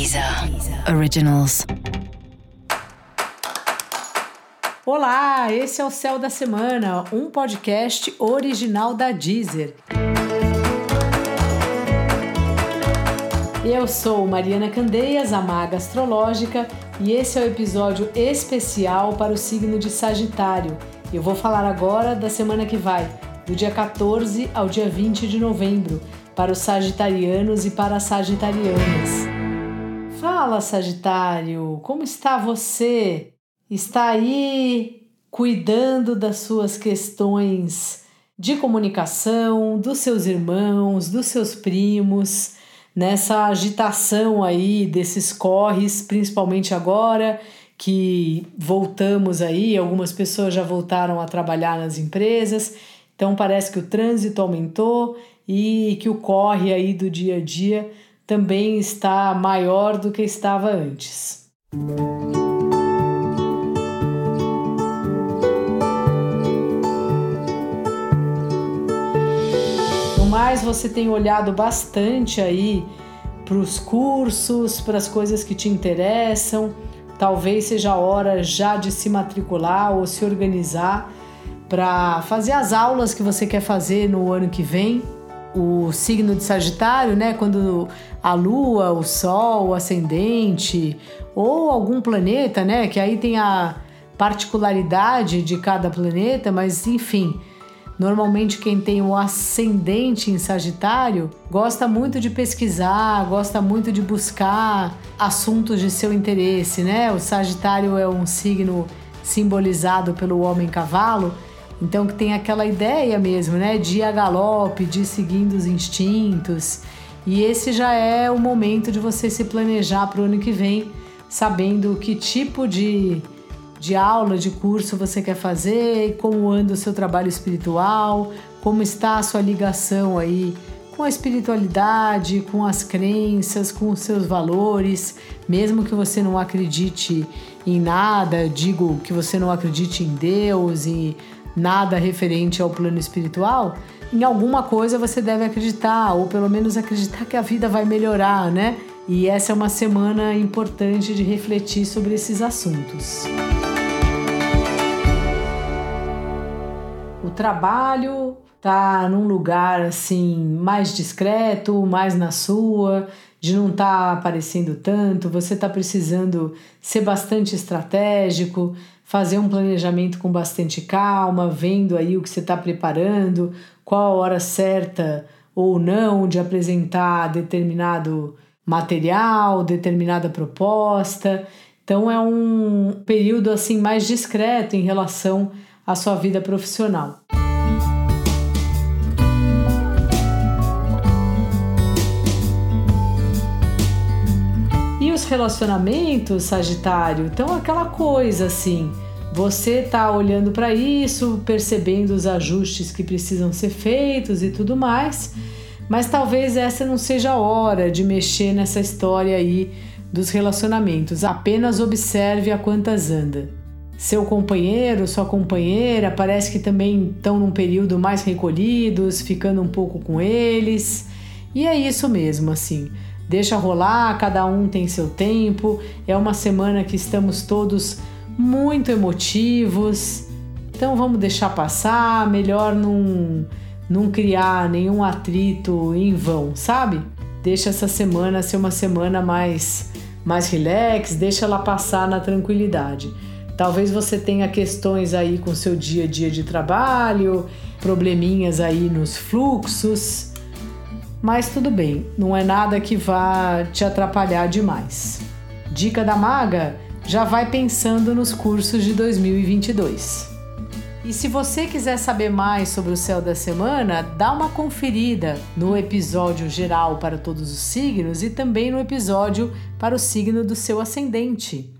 Deezer Originals. Olá, esse é o Céu da Semana, um podcast original da Deezer. Eu sou Mariana Candeias, a maga astrológica, e esse é o episódio especial para o signo de Sagitário. Eu vou falar agora da semana que vai, do dia 14 ao dia 20 de novembro, para os sagitarianos e para as sagitarianas. Fala, Sagitário, como está você? Está aí cuidando das suas questões de comunicação, dos seus irmãos, dos seus primos, nessa agitação aí desses corres, principalmente agora que voltamos aí, algumas pessoas já voltaram a trabalhar nas empresas, então parece que o trânsito aumentou e que o corre aí do dia a dia também está maior do que estava antes. No mais, você tem olhado bastante aí para os cursos, para as coisas que te interessam. Talvez seja a hora já de se matricular ou se organizar para fazer as aulas que você quer fazer no ano que vem o signo de Sagitário, né? Quando a Lua, o Sol, o ascendente ou algum planeta, né? Que aí tem a particularidade de cada planeta, mas enfim. Normalmente quem tem o ascendente em Sagitário gosta muito de pesquisar, gosta muito de buscar assuntos de seu interesse, né? O Sagitário é um signo simbolizado pelo homem cavalo, então que tem aquela ideia mesmo, né, de ir a galope, de ir seguindo os instintos. E esse já é o momento de você se planejar para o ano que vem, sabendo que tipo de, de aula, de curso você quer fazer, como anda o seu trabalho espiritual, como está a sua ligação aí com a espiritualidade, com as crenças, com os seus valores, mesmo que você não acredite em nada, digo que você não acredite em Deus e nada referente ao plano espiritual, em alguma coisa você deve acreditar, ou pelo menos acreditar que a vida vai melhorar, né? E essa é uma semana importante de refletir sobre esses assuntos. O trabalho tá num lugar assim mais discreto, mais na sua, de não estar tá aparecendo tanto, você está precisando ser bastante estratégico, fazer um planejamento com bastante calma, vendo aí o que você está preparando, qual a hora certa ou não de apresentar determinado material, determinada proposta. Então é um período assim mais discreto em relação à sua vida profissional. Relacionamentos, Sagitário, então aquela coisa assim, você tá olhando para isso, percebendo os ajustes que precisam ser feitos e tudo mais, mas talvez essa não seja a hora de mexer nessa história aí dos relacionamentos. Apenas observe a quantas anda. Seu companheiro, sua companheira, parece que também estão num período mais recolhidos, ficando um pouco com eles. E é isso mesmo, assim. Deixa rolar, cada um tem seu tempo. É uma semana que estamos todos muito emotivos. Então vamos deixar passar, melhor não, não criar nenhum atrito em vão, sabe? Deixa essa semana ser uma semana mais mais relax, deixa ela passar na tranquilidade. Talvez você tenha questões aí com seu dia a dia de trabalho, probleminhas aí nos fluxos, mas tudo bem, não é nada que vá te atrapalhar demais. Dica da maga: já vai pensando nos cursos de 2022. E se você quiser saber mais sobre o céu da semana, dá uma conferida no episódio geral para todos os signos e também no episódio para o signo do seu ascendente.